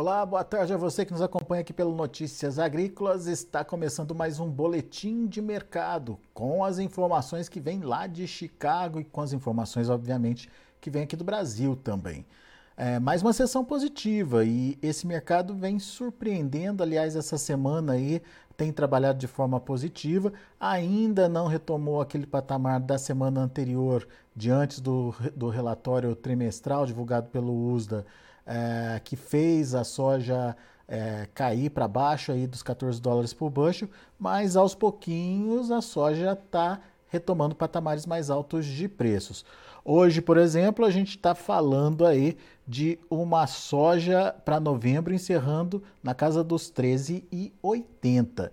Olá, boa tarde a você que nos acompanha aqui pelo Notícias Agrícolas. Está começando mais um boletim de mercado com as informações que vêm lá de Chicago e com as informações, obviamente, que vêm aqui do Brasil também. É, mais uma sessão positiva e esse mercado vem surpreendendo. Aliás, essa semana aí tem trabalhado de forma positiva, ainda não retomou aquele patamar da semana anterior, diante do, do relatório trimestral divulgado pelo USDA é, que fez a soja é, cair para baixo aí dos 14 dólares por bushel, mas aos pouquinhos a soja está retomando patamares mais altos de preços. Hoje, por exemplo, a gente está falando aí de uma soja para novembro encerrando na casa dos 13,80.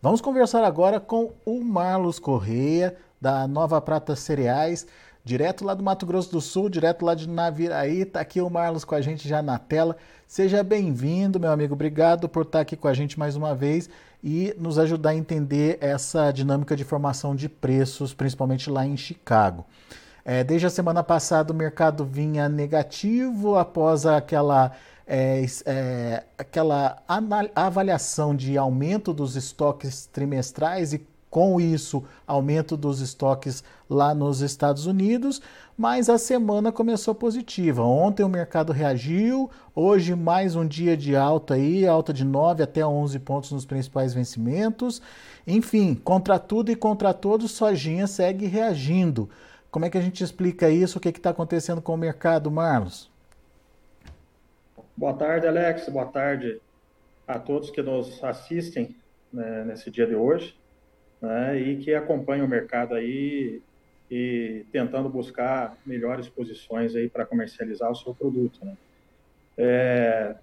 Vamos conversar agora com o Marlos Correia, da Nova Prata Cereais direto lá do Mato Grosso do Sul, direto lá de Naviraí. Tá aqui o Marlos com a gente já na tela. Seja bem-vindo, meu amigo. Obrigado por estar aqui com a gente mais uma vez e nos ajudar a entender essa dinâmica de formação de preços, principalmente lá em Chicago. É, desde a semana passada o mercado vinha negativo após aquela, é, é, aquela avaliação de aumento dos estoques trimestrais e com isso, aumento dos estoques lá nos Estados Unidos, mas a semana começou positiva. Ontem o mercado reagiu, hoje mais um dia de alta aí, alta de 9 até 11 pontos nos principais vencimentos. Enfim, contra tudo e contra todos, Sojinha segue reagindo. Como é que a gente explica isso? O que está acontecendo com o mercado, Marlos? Boa tarde, Alex. Boa tarde a todos que nos assistem né, nesse dia de hoje né, e que acompanha o mercado aí e tentando buscar melhores posições aí para comercializar o seu produto. Né. É,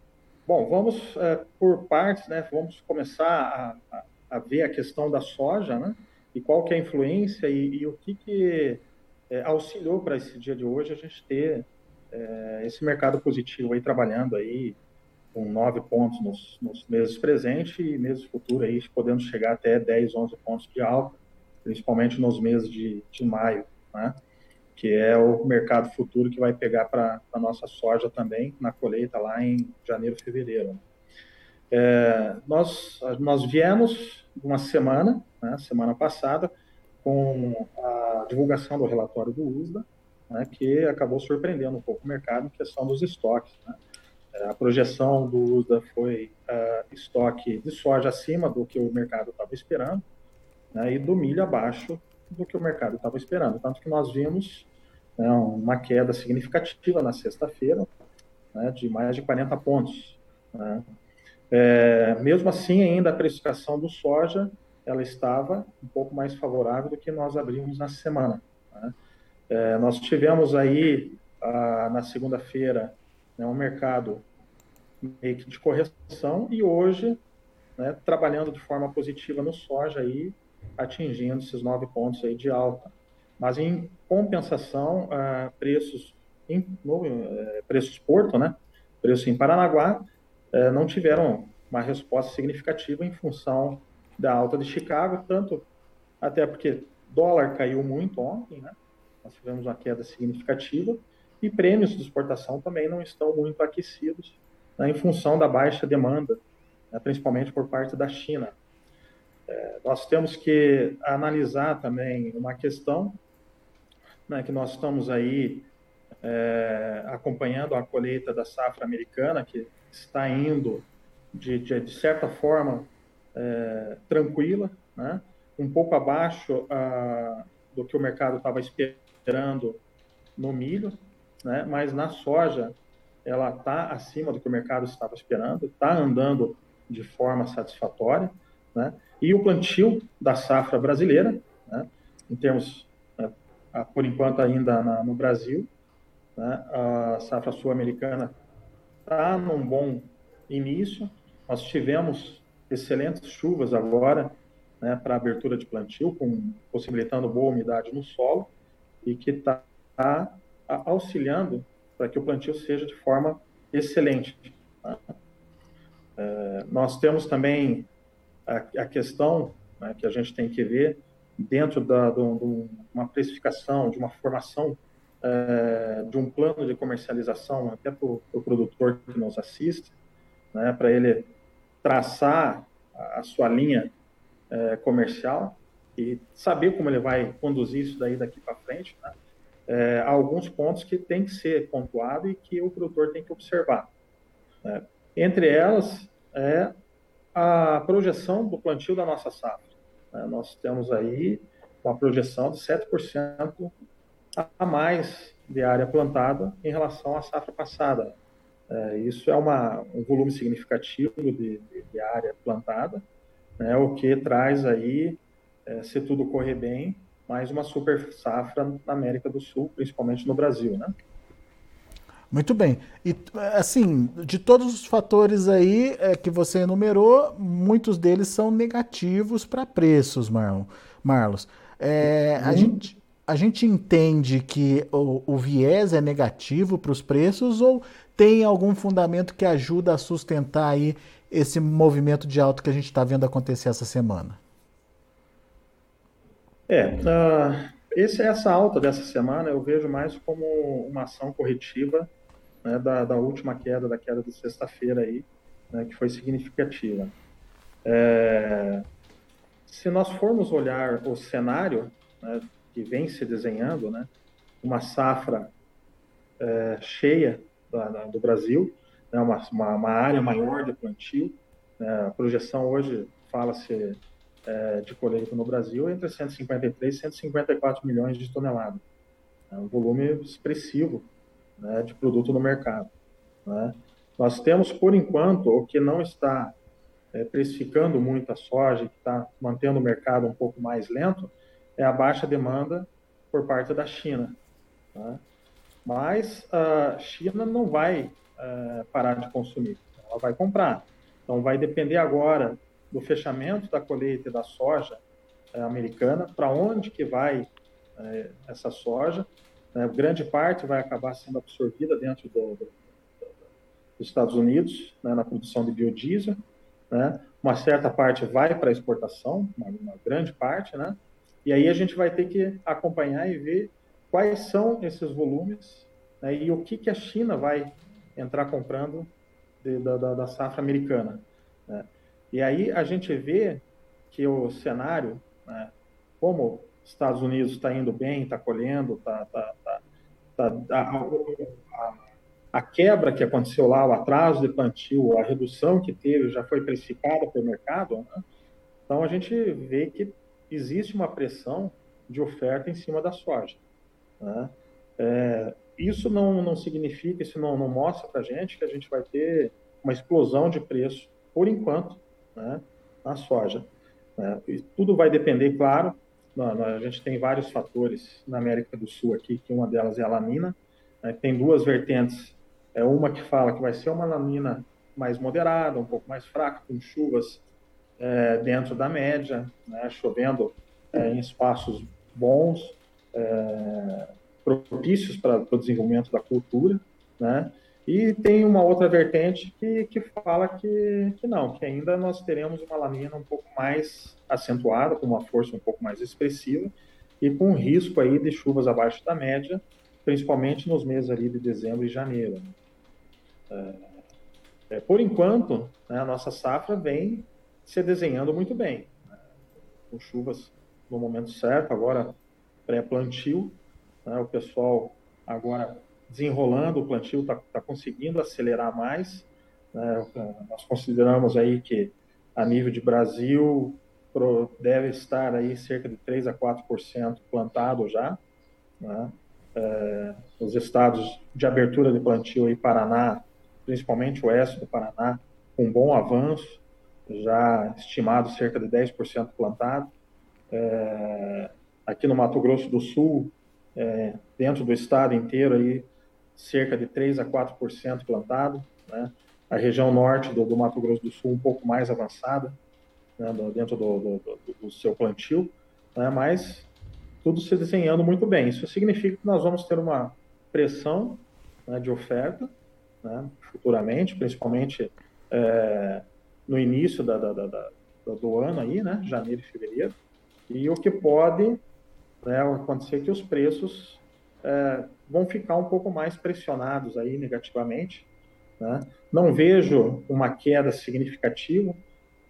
bom, vamos é, por partes, né? Vamos começar a, a, a, ver a questão da soja, né? E qual que é a influência e, e o que que é, auxiliou para esse dia de hoje a gente ter é, esse mercado positivo aí trabalhando aí com nove pontos nos, nos, meses presentes e meses futuros, aí, podendo chegar até 10, 11 pontos de alta, principalmente nos meses de, de maio, né? que é o mercado futuro que vai pegar para a nossa soja também na colheita lá em janeiro, fevereiro. É, nós, nós viemos uma semana, né, semana passada, com a divulgação do relatório do USDA, né, que acabou surpreendendo um pouco o mercado em questão dos estoques. Né? A projeção do USDA foi uh, estoque de soja acima do que o mercado estava esperando né, e do milho abaixo do que o mercado estava esperando. Tanto que nós vimos né, uma queda significativa na sexta-feira, né, de mais de 40 pontos. Né. É, mesmo assim, ainda a precificação do soja ela estava um pouco mais favorável do que nós abrimos na semana. Né. É, nós tivemos aí, ah, na segunda-feira, né, um mercado meio que de correção e hoje né, trabalhando de forma positiva no soja aí, atingindo esses nove pontos aí de alta. Mas em compensação, uh, preços em no, uh, preços Porto, né, preço em Paranaguá, uh, não tiveram uma resposta significativa em função da alta de Chicago, tanto até porque dólar caiu muito ontem, né, nós tivemos uma queda significativa, e prêmios de exportação também não estão muito aquecidos né, em função da baixa demanda, né, principalmente por parte da China. É, nós temos que analisar também uma questão né, que nós estamos aí é, acompanhando a colheita da safra americana, que está indo de, de, de certa forma é, tranquila, né, um pouco abaixo a, do que o mercado estava esperando no milho, né? mas na soja ela está acima do que o mercado estava esperando, está andando de forma satisfatória, né? e o plantio da safra brasileira, né? em termos, né, por enquanto ainda na, no Brasil, né? a safra sul-americana está num bom início, nós tivemos excelentes chuvas agora, né, para abertura de plantio, com, possibilitando boa umidade no solo, e que está tá auxiliando para que o plantio seja de forma excelente. Tá? É, nós temos também a, a questão né, que a gente tem que ver dentro da, de, uma precificação, de uma formação, é, de um plano de comercialização até para o pro produtor que nos assiste, né, para ele traçar a, a sua linha é, comercial e saber como ele vai conduzir isso daí daqui para frente. Né? É, alguns pontos que tem que ser pontuado e que o produtor tem que observar. Né? Entre elas é a projeção do plantio da nossa safra. Né? Nós temos aí uma projeção de 7% a mais de área plantada em relação à safra passada. É, isso é uma, um volume significativo de, de, de área plantada, né, o que traz aí, é, se tudo correr bem, mais uma super safra na América do Sul, principalmente no Brasil, né? Muito bem. E assim, de todos os fatores aí é, que você enumerou, muitos deles são negativos para preços, Marlon, Marlos. É, a, uhum. gente, a gente entende que o, o viés é negativo para os preços ou tem algum fundamento que ajuda a sustentar aí esse movimento de alto que a gente está vendo acontecer essa semana? É, uh, esse, essa alta dessa semana eu vejo mais como uma ação corretiva né, da, da, última queda, da queda de sexta-feira aí, né, que foi significativa. É, se nós formos olhar o cenário né, que vem se desenhando, né, uma safra é, cheia da, da, do Brasil, né, uma, uma, área maior de plantio, né, a projeção hoje fala-se é, de colheita no Brasil entre 153 e 154 milhões de toneladas. É um volume expressivo né, de produto no mercado. Né? Nós temos, por enquanto, o que não está é, precificando muito a soja, que está mantendo o mercado um pouco mais lento, é a baixa demanda por parte da China. Né? Mas a China não vai é, parar de consumir, ela vai comprar. Então, vai depender agora do fechamento da colheita da soja é, americana, para onde que vai é, essa soja, né, grande parte vai acabar sendo absorvida dentro do, do, dos Estados Unidos, né, na produção de biodiesel. Né, uma certa parte vai para exportação, uma, uma, grande parte, né? E aí a gente vai ter que acompanhar e ver quais são esses volumes né, e o que, que a China vai entrar comprando de, da, da, safra americana. Né? E aí a gente vê que o cenário, né, como Estados Unidos está indo bem, está colhendo, tá, tá, tá, a, a, a, quebra que aconteceu lá, o atraso de plantio, a redução que teve já foi precificada pelo mercado. Né? Então a gente vê que existe uma pressão de oferta em cima da soja. Né? É, isso não, não significa, isso não, não mostra para a gente que a gente vai ter uma explosão de preço, por enquanto, né, na soja. Né? tudo vai depender, claro, a gente tem vários fatores na América do Sul aqui, que uma delas é a lamina. Né? Tem duas vertentes. É uma que fala que vai ser uma lamina mais moderada, um pouco mais fraca, com chuvas é, dentro da média, né? chovendo é, em espaços bons, é, propícios para o desenvolvimento da cultura, né? E tem uma outra vertente que, que fala que, que não, que ainda nós teremos uma lamina um pouco mais acentuada, com uma força um pouco mais expressiva e com risco aí de chuvas abaixo da média, principalmente nos meses ali de dezembro e janeiro. É, é, por enquanto, né, a nossa safra vem se desenhando muito bem, né, com chuvas no momento certo, agora pré-plantio, né, o pessoal agora desenrolando o plantio, está tá conseguindo acelerar mais. Né? Nós consideramos aí que a nível de Brasil deve estar aí cerca de 3 a 4% plantado já. Né? É, os estados de abertura de plantio aí, Paraná, principalmente o oeste do Paraná, com bom avanço, já estimado cerca de 10% plantado. É, aqui no Mato Grosso do Sul, é, dentro do estado inteiro, aí, cerca de 3 a 4% plantado, né? A região norte do, do, Mato Grosso do Sul um pouco mais avançada, né? dentro do, do, do, seu plantio, né? mas tudo se desenhando muito bem. Isso significa que nós vamos ter uma pressão né, de oferta né, futuramente, principalmente é, no início da, da, da, do ano aí, né, janeiro e fevereiro, e o que pode né, acontecer que os preços é, vão ficar um pouco mais pressionados aí negativamente, Né? Não vejo uma queda significativa,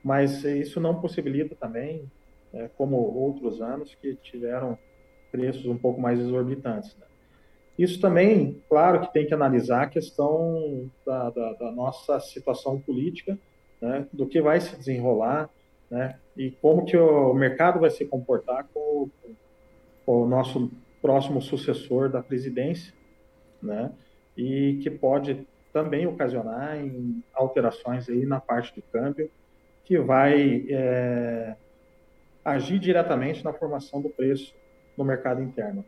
mas isso não possibilita também, é, como outros anos que tiveram preços um pouco mais exorbitantes. Né? Isso também, claro que tem que analisar a questão da, da, da nossa situação política, né, do que vai se desenrolar, né, e como que o mercado vai se comportar com, com o nosso próximo sucessor da presidência, né, e que pode também ocasionar em alterações aí na parte do câmbio, que vai é, agir diretamente na formação do preço no mercado interno.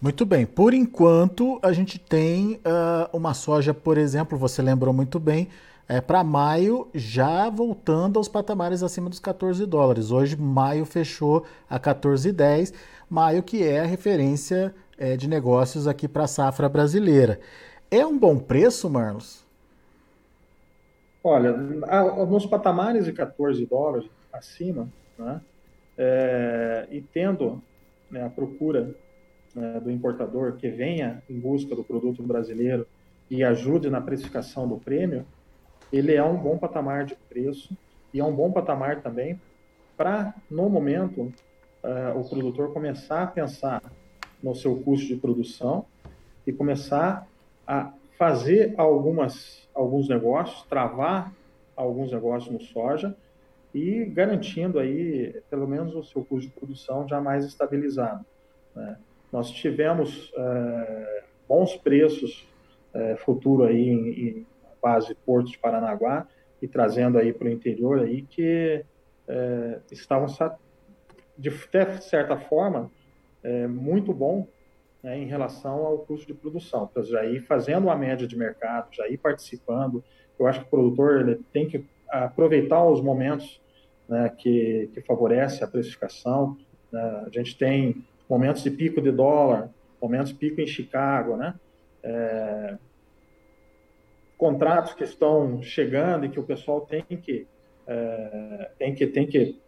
Muito bem. Por enquanto, a gente tem uh, uma soja, por exemplo, você lembrou muito bem, é, para maio já voltando aos patamares acima dos 14 dólares. Hoje, maio fechou a 14,10, maio que é a referência é, de negócios aqui para a safra brasileira. É um bom preço, Marlos? Olha, nos patamares de 14 dólares acima, né, é, e tendo né, a procura né, do importador que venha em busca do produto brasileiro e ajude na precificação do prêmio, ele é um bom patamar de preço e é um bom patamar também para, no momento, uh, o produtor começar a pensar no seu custo de produção e começar a fazer algumas, alguns negócios, travar alguns negócios no soja e garantindo aí, pelo menos, o seu custo de produção já mais estabilizado. Né? Nós tivemos é, bons preços é, futuro aí em, em base Porto de Paranaguá e trazendo aí para o interior aí que é, estavam de certa forma é, muito bom né, em relação ao custo de produção. Então, já ir fazendo uma média de mercado, já ir participando. Eu acho que o produtor ele tem que aproveitar os momentos né, que, que favorece a precificação. Né? A gente tem momentos de pico de dólar, momentos de pico em Chicago, né? É, contratos que estão chegando e que o pessoal tem que é, tem que tem que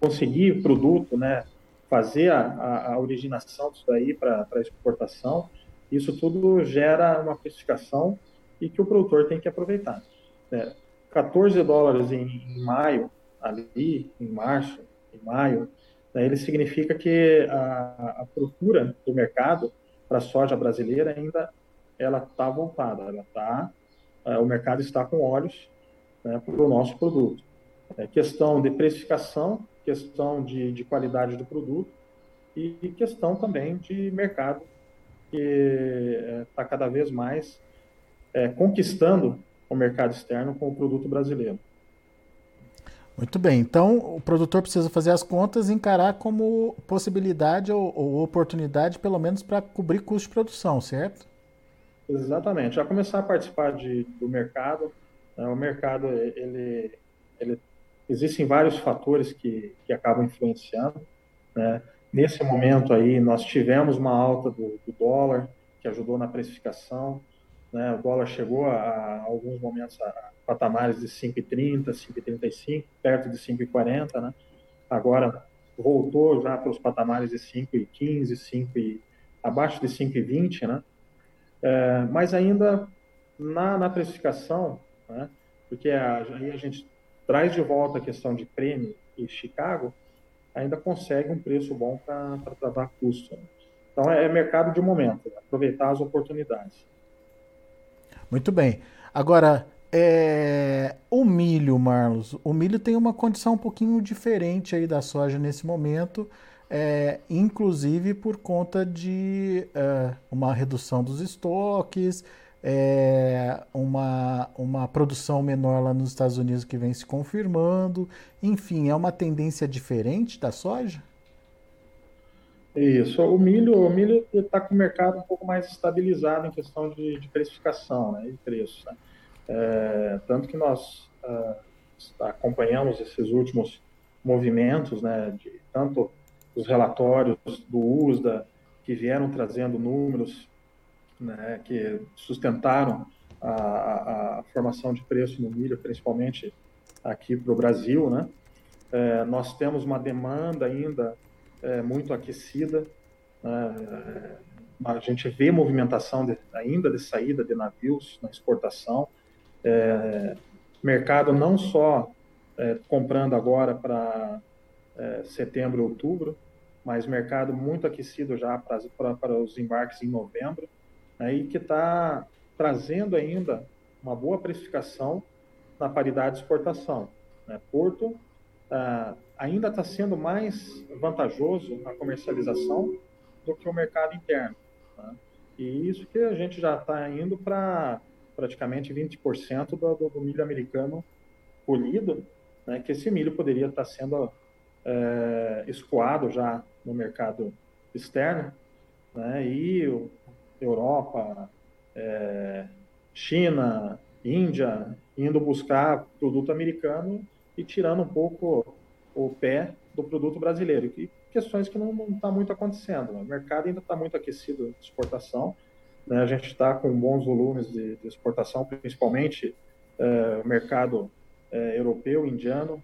conseguir produto, né? Fazer a, a, originação disso daí para exportação, isso tudo gera uma precificação e que o produtor tem que aproveitar. É, 14 dólares em, em maio, ali, em março, em maio, né, ele significa que a, a procura do mercado para a soja brasileira ainda ela está voltada, ela tá, é, o mercado está com olhos né, para o nosso produto. É questão de precificação, questão de, de qualidade do produto e questão também de mercado que está é, cada vez mais é, conquistando o mercado externo com o produto brasileiro. Muito bem, então o produtor precisa fazer as contas e encarar como possibilidade ou, ou oportunidade, pelo menos para cobrir custo de produção, certo? Exatamente, já começar a participar de, do mercado. Né? O mercado, ele, ele, existem vários fatores que, que acabam influenciando. Né? Nesse momento aí, nós tivemos uma alta do, do dólar, que ajudou na precificação. Né? O dólar chegou a, a alguns momentos a patamares de 5,30, 5,35, perto de 5,40, né? Agora voltou já para os patamares de 5,15, 5 e, abaixo de 5,20, né? É, mas ainda na, na precificação, né? Porque a, aí a gente traz de volta a questão de prêmio e Chicago, ainda consegue um preço bom para tratar custo. Né? Então é, é mercado de momento, né? aproveitar as oportunidades. Muito bem. Agora, é, o milho, Marlos, o milho tem uma condição um pouquinho diferente aí da soja nesse momento, é, inclusive por conta de é, uma redução dos estoques, é, uma, uma produção menor lá nos Estados Unidos que vem se confirmando, enfim, é uma tendência diferente da soja? Isso, o milho o milho está com o mercado um pouco mais estabilizado em questão de, de precificação né, e preço. Né? É, tanto que nós uh, acompanhamos esses últimos movimentos, né, de tanto os relatórios do USDA, que vieram trazendo números né, que sustentaram a, a, a, formação de preço no milho, principalmente aqui para o Brasil. Né? É, nós temos uma demanda ainda é, muito aquecida, né, a gente vê movimentação de, ainda de saída de navios na exportação, é, mercado não só é, comprando agora para é, setembro, outubro, mas mercado muito aquecido já para, os embarques em novembro, né, e que está trazendo ainda uma boa precificação na paridade de exportação. Né? Porto ah, ainda está sendo mais vantajoso na comercialização do que o mercado interno. Né? E isso que a gente já está indo para praticamente 20% do, do, do, milho americano colhido, né? que esse milho poderia estar tá sendo é, escoado já no mercado externo, né? e Europa, é, China, Índia, indo buscar produto americano e tirando um pouco o pé do produto brasileiro. E questões que não está muito acontecendo. Né? O mercado ainda está muito aquecido de exportação. Né? A gente está com bons volumes de, de exportação, principalmente é, o mercado é, europeu, indiano,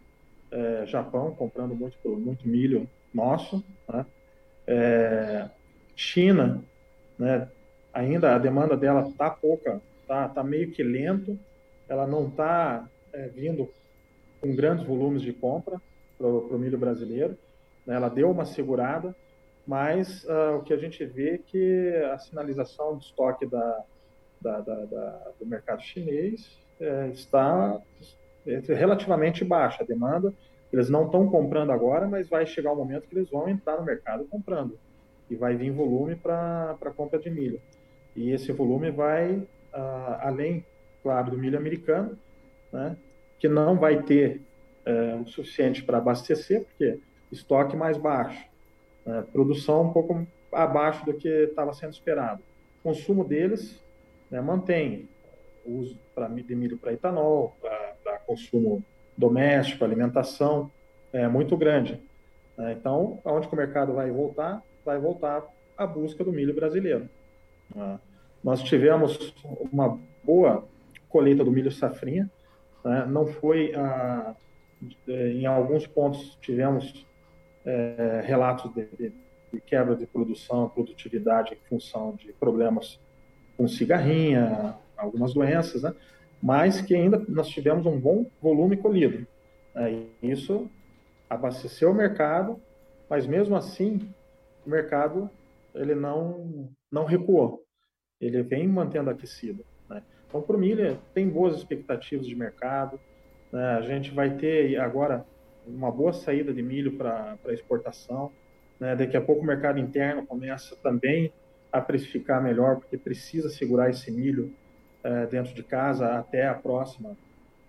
é, Japão, comprando muito, muito milho nosso. Né? É, China, né? ainda a demanda dela está pouca, está tá meio que lento, ela não está é, vindo com grandes volumes de compra para o milho brasileiro. Né? Ela deu uma segurada, mas uh, o que a gente vê é que a sinalização do estoque da, da, da, da do mercado chinês é, está relativamente baixa a demanda. Eles não estão comprando agora, mas vai chegar o um momento que eles vão entrar no mercado comprando. E vai vir volume para a compra de milho. E esse volume vai, uh, além, claro, do milho americano, né, que não vai ter uh, o suficiente para abastecer, porque estoque mais baixo, uh, produção um pouco abaixo do que estava sendo esperado. O consumo deles né, mantém o uso pra, de milho para etanol, para consumo doméstico, alimentação, é muito grande. Né? Então, aonde que o mercado vai voltar? Vai voltar à busca do milho brasileiro. Né? Nós tivemos uma boa colheita do milho safrinha, né? não foi, ah, em alguns pontos tivemos é, relatos de, de, de, quebra de produção, produtividade em função de problemas com cigarrinha, algumas doenças, né? Mas que ainda nós tivemos um bom volume colhido. Né? Isso abasteceu o mercado, mas mesmo assim o mercado ele não não recuou, ele vem mantendo aquecido. Né? Então, para o milho tem boas expectativas de mercado. Né? A gente vai ter agora uma boa saída de milho para exportação. Né? Daqui a pouco o mercado interno começa também a precificar melhor, porque precisa segurar esse milho é, dentro de casa até a próxima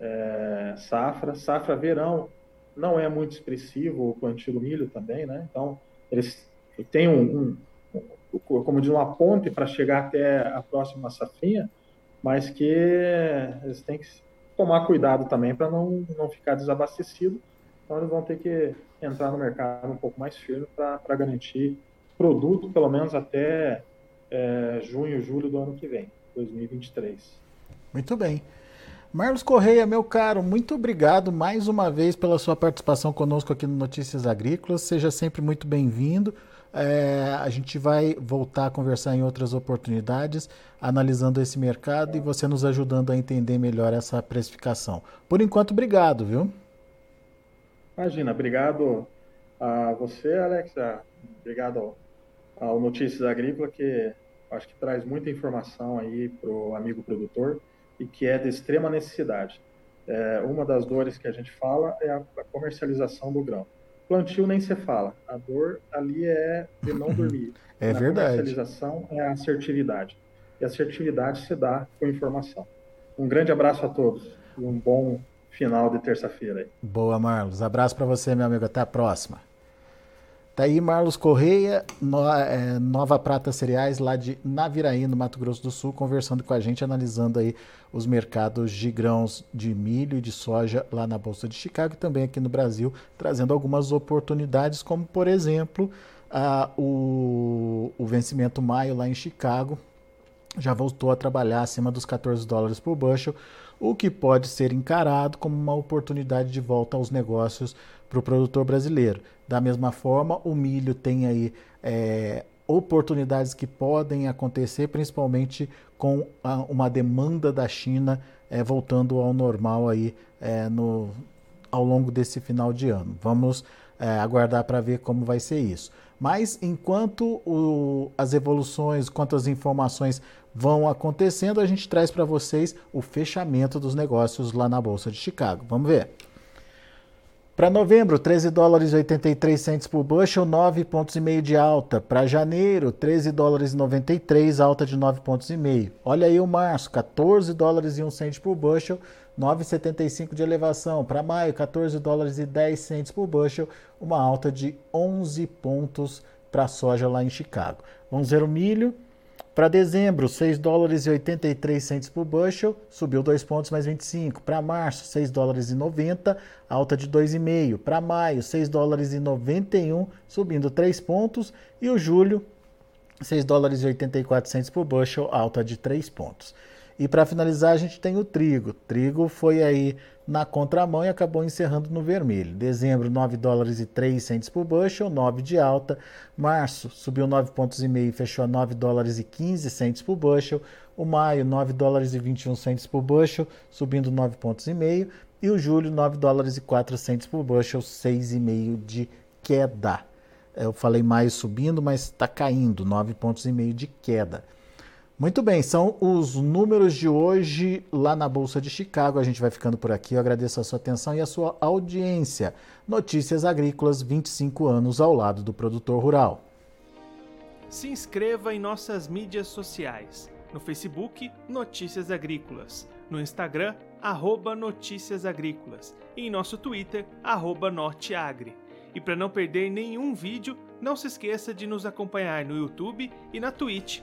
é, safra. Safra verão não é muito expressivo o plantio do milho também, né? Então, eles têm um, um, como diz, uma ponte para chegar até a próxima safrinha, mas que eles têm que tomar cuidado também para não, não ficar desabastecido. Então, eles vão ter que entrar no mercado um pouco mais firme para garantir produto, pelo menos até é, junho, julho do ano que vem. 2023. Muito bem. Marlos Correia, meu caro, muito obrigado mais uma vez pela sua participação conosco aqui no Notícias Agrícolas. Seja sempre muito bem-vindo. É, a gente vai voltar a conversar em outras oportunidades, analisando esse mercado e você nos ajudando a entender melhor essa precificação. Por enquanto, obrigado, viu? Imagina, obrigado a você, Alexa. Obrigado ao Notícias Agrícolas, que acho que traz muita informação aí para o amigo produtor e que é de extrema necessidade. É, uma das dores que a gente fala é a, a, comercialização do grão. Plantio nem se fala, a dor ali é de não dormir. É Na verdade. A comercialização é a assertividade. E a assertividade se dá com informação. Um grande abraço a todos e um bom final de terça-feira. Boa, Marlos. Abraço para você, meu amigo. Até a próxima. Tá aí Marlos Correia, no, é, Nova Prata Cereais, lá de Naviraí, no Mato Grosso do Sul, conversando com a gente, analisando aí os mercados de grãos de milho e de soja lá na Bolsa de Chicago e também aqui no Brasil, trazendo algumas oportunidades, como por exemplo a, o, o vencimento maio lá em Chicago, já voltou a trabalhar acima dos 14 dólares por bushel, o que pode ser encarado como uma oportunidade de volta aos negócios para o produtor brasileiro. Da mesma forma, o milho tem aí é, oportunidades que podem acontecer, principalmente com a, uma demanda da China é, voltando ao normal aí é, no, ao longo desse final de ano. Vamos é, aguardar para ver como vai ser isso. Mas enquanto o, as evoluções, enquanto as informações vão acontecendo, a gente traz para vocês o fechamento dos negócios lá na Bolsa de Chicago. Vamos ver. Para novembro, 13 dólares e 83 centes por bushel, 9 pontos e meio de alta. Para janeiro, 13 dólares e 93, alta de 9 pontos e meio. Olha aí o março, 14 dólares e 1 cento por bushel, 9,75 de elevação. Para maio, 14 dólares e 10 centes por bushel, uma alta de 11 pontos para a soja lá em Chicago. Vamos ver o milho. Para dezembro, 6 dólares e 83 centes por bushel, subiu 2 pontos mais 25. Para março, 6 dólares e 90, alta de 2,5. Para maio, 6 dólares e 91, subindo 3 pontos. E o julho, 6 dólares e 84 centes por bushel, alta de 3 pontos. E para finalizar, a gente tem o trigo. Trigo foi aí na contramão e acabou encerrando no vermelho. Dezembro, 9 dólares e 3 centes por bushel, 9 de alta. Março, subiu 9 pontos e meio, fechou a 9 dólares e 15 centes por bushel. O maio, 9 dólares e 21 centes por bushel, subindo 9 pontos e meio. E o julho, 9 dólares e 4 centes por bushel, 6,5 de queda. Eu falei maio subindo, mas está caindo, 9 pontos e meio de queda. Muito bem, são os números de hoje lá na Bolsa de Chicago. A gente vai ficando por aqui. Eu agradeço a sua atenção e a sua audiência. Notícias Agrícolas, 25 anos ao lado do produtor rural. Se inscreva em nossas mídias sociais. No Facebook, Notícias Agrícolas. No Instagram, arroba Notícias Agrícolas. E em nosso Twitter, arroba Norteagri. E para não perder nenhum vídeo, não se esqueça de nos acompanhar no YouTube e na Twitch